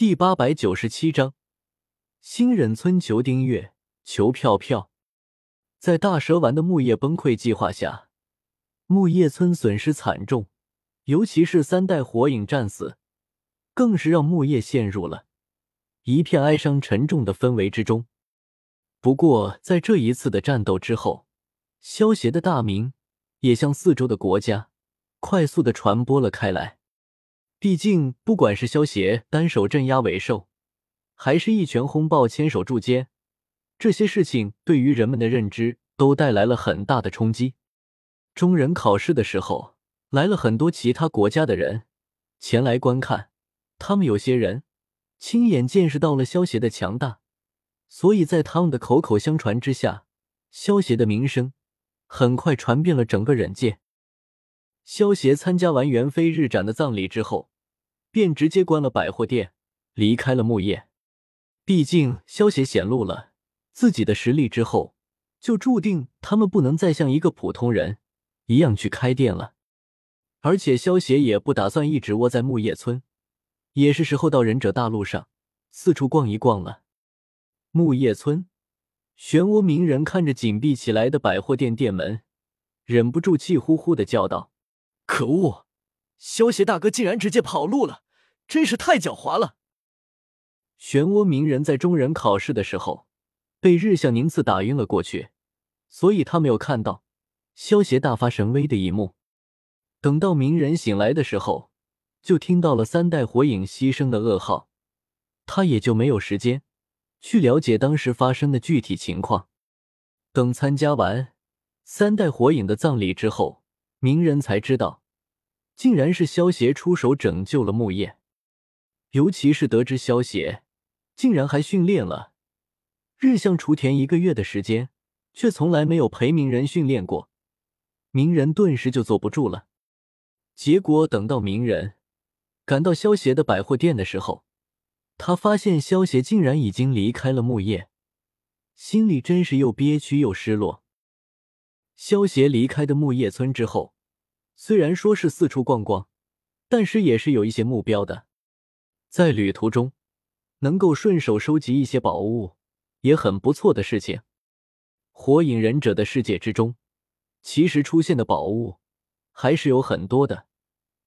第八百九十七章，新忍村求订阅，求票票。在大蛇丸的木叶崩溃计划下，木叶村损失惨重，尤其是三代火影战死，更是让木叶陷入了一片哀伤沉重的氛围之中。不过，在这一次的战斗之后，萧协的大名也向四周的国家快速的传播了开来。毕竟，不管是萧协单手镇压尾兽，还是一拳轰爆千手柱间，这些事情对于人们的认知都带来了很大的冲击。中忍考试的时候，来了很多其他国家的人前来观看，他们有些人亲眼见识到了萧协的强大，所以在他们的口口相传之下，萧协的名声很快传遍了整个忍界。萧协参加完元飞日展的葬礼之后。便直接关了百货店，离开了木叶。毕竟萧协显露了自己的实力之后，就注定他们不能再像一个普通人一样去开店了。而且萧协也不打算一直窝在木叶村，也是时候到忍者大陆上四处逛一逛了。木叶村，漩涡鸣人看着紧闭起来的百货店店门，忍不住气呼呼的叫道：“可恶！”萧协大哥竟然直接跑路了，真是太狡猾了。漩涡鸣人在中忍考试的时候被日向宁次打晕了过去，所以他没有看到萧协大发神威的一幕。等到鸣人醒来的时候，就听到了三代火影牺牲的噩耗，他也就没有时间去了解当时发生的具体情况。等参加完三代火影的葬礼之后，鸣人才知道。竟然是萧协出手拯救了木叶，尤其是得知萧协竟然还训练了日向雏田一个月的时间，却从来没有陪鸣人训练过，鸣人顿时就坐不住了。结果等到鸣人赶到萧协的百货店的时候，他发现萧协竟然已经离开了木叶，心里真是又憋屈又失落。萧协离开的木叶村之后。虽然说是四处逛逛，但是也是有一些目标的。在旅途中，能够顺手收集一些宝物，也很不错的事情。火影忍者的世界之中，其实出现的宝物还是有很多的，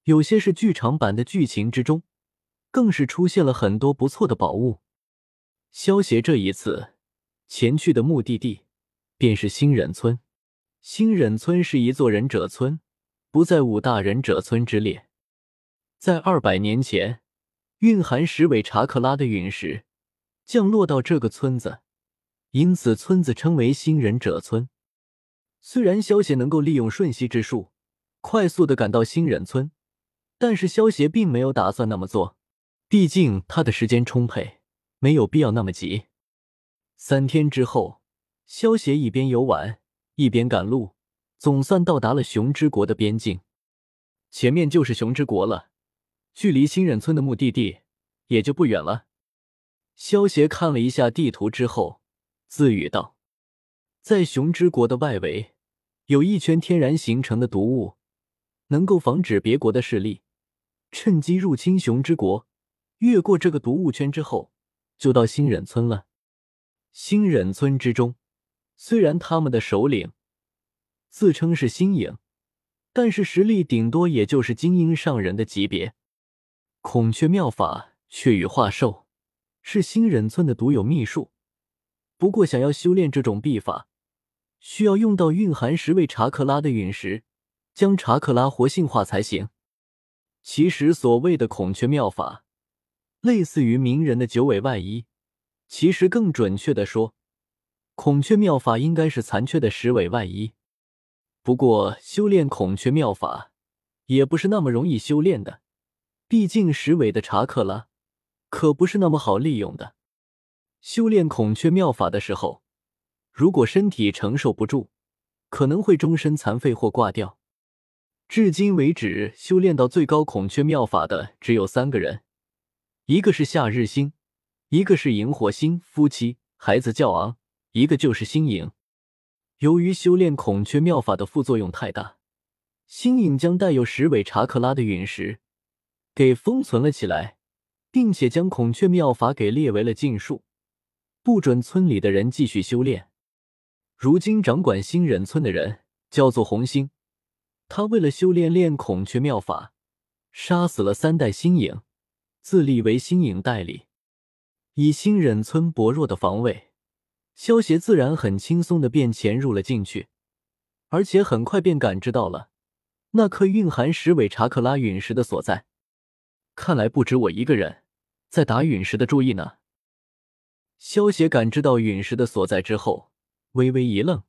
有些是剧场版的剧情之中，更是出现了很多不错的宝物。萧协这一次前去的目的地便是新忍村。新忍村是一座忍者村。不在五大忍者村之列，在二百年前，蕴含十尾查克拉的陨石降落到这个村子，因此村子称为新忍者村。虽然萧协能够利用瞬息之术快速的赶到新忍村，但是萧协并没有打算那么做，毕竟他的时间充沛，没有必要那么急。三天之后，萧协一边游玩一边赶路。总算到达了熊之国的边境，前面就是熊之国了，距离新忍村的目的地也就不远了。萧协看了一下地图之后，自语道：“在熊之国的外围，有一圈天然形成的毒雾，能够防止别国的势力趁机入侵熊之国。越过这个毒雾圈之后，就到新忍村了。新忍村之中，虽然他们的首领……”自称是星影，但是实力顶多也就是精英上人的级别。孔雀妙法雀羽化兽是新忍村的独有秘术，不过想要修炼这种秘法，需要用到蕴含十位查克拉的陨石，将查克拉活性化才行。其实所谓的孔雀妙法，类似于鸣人的九尾外衣，其实更准确的说，孔雀妙法应该是残缺的十尾外衣。不过，修炼孔雀妙法也不是那么容易修炼的，毕竟十尾的查克拉可不是那么好利用的。修炼孔雀妙法的时候，如果身体承受不住，可能会终身残废或挂掉。至今为止，修炼到最高孔雀妙法的只有三个人，一个是夏日星，一个是萤火星，夫妻孩子叫昂，一个就是星影。由于修炼孔雀妙法的副作用太大，星影将带有十尾查克拉的陨石给封存了起来，并且将孔雀妙法给列为了禁术，不准村里的人继续修炼。如今掌管新忍村的人叫做红星，他为了修炼练孔雀妙法，杀死了三代星影，自立为星影代理。以星忍村薄弱的防卫，萧协自然很轻松的便潜入了进去，而且很快便感知到了那颗蕴含十尾查克拉陨石的所在。看来不止我一个人在打陨石的注意呢。萧协感知到陨石的所在之后，微微一愣，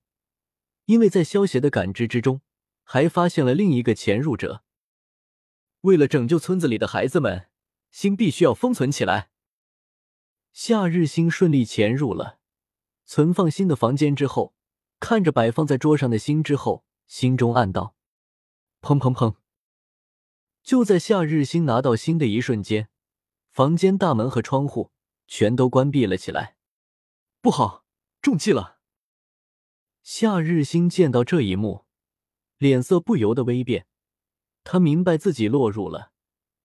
因为在萧协的感知之中，还发现了另一个潜入者。为了拯救村子里的孩子们，心必须要封存起来。夏日星顺利潜入了存放心的房间之后，看着摆放在桌上的心之后，心中暗道：“砰砰砰！”就在夏日星拿到心的一瞬间，房间大门和窗户全都关闭了起来。不好，中计了！夏日星见到这一幕，脸色不由得微变，他明白自己落入了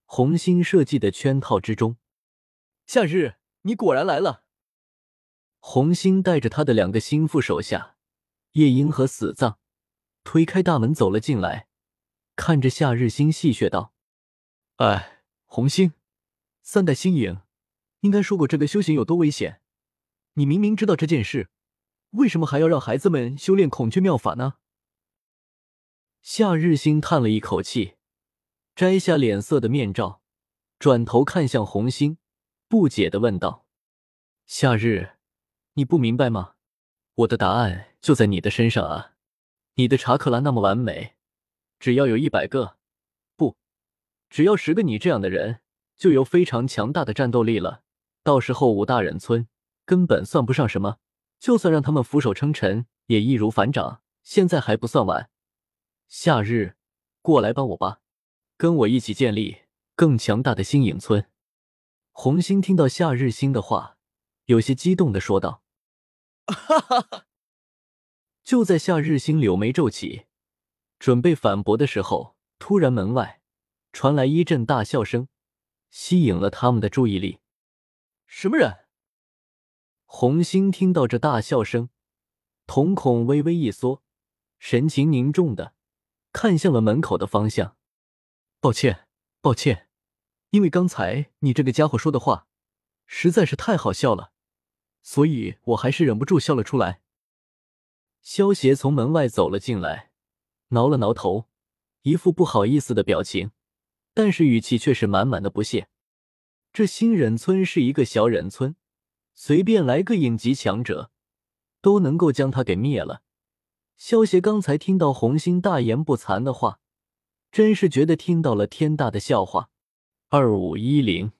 红心设计的圈套之中。夏日。你果然来了。红星带着他的两个心腹手下夜莺和死藏推开大门走了进来，看着夏日星戏谑道：“哎，红星，三代星影应该说过这个修行有多危险。你明明知道这件事，为什么还要让孩子们修炼孔雀妙法呢？”夏日星叹了一口气，摘下脸色的面罩，转头看向红星。不解的问道：“夏日，你不明白吗？我的答案就在你的身上啊！你的查克拉那么完美，只要有一百个，不，只要十个你这样的人，就有非常强大的战斗力了。到时候五大忍村根本算不上什么，就算让他们俯首称臣，也易如反掌。现在还不算晚。夏日，过来帮我吧，跟我一起建立更强大的星影村。”红星听到夏日星的话，有些激动的说道：“哈哈哈！”就在夏日星柳眉皱起，准备反驳的时候，突然门外传来一阵大笑声，吸引了他们的注意力。什么人？红星听到这大笑声，瞳孔微微一缩，神情凝重的看向了门口的方向。抱歉，抱歉。因为刚才你这个家伙说的话实在是太好笑了，所以我还是忍不住笑了出来。萧协从门外走了进来，挠了挠头，一副不好意思的表情，但是语气却是满满的不屑。这新忍村是一个小忍村，随便来个影级强者都能够将他给灭了。萧协刚才听到红星大言不惭的话，真是觉得听到了天大的笑话。二五一零。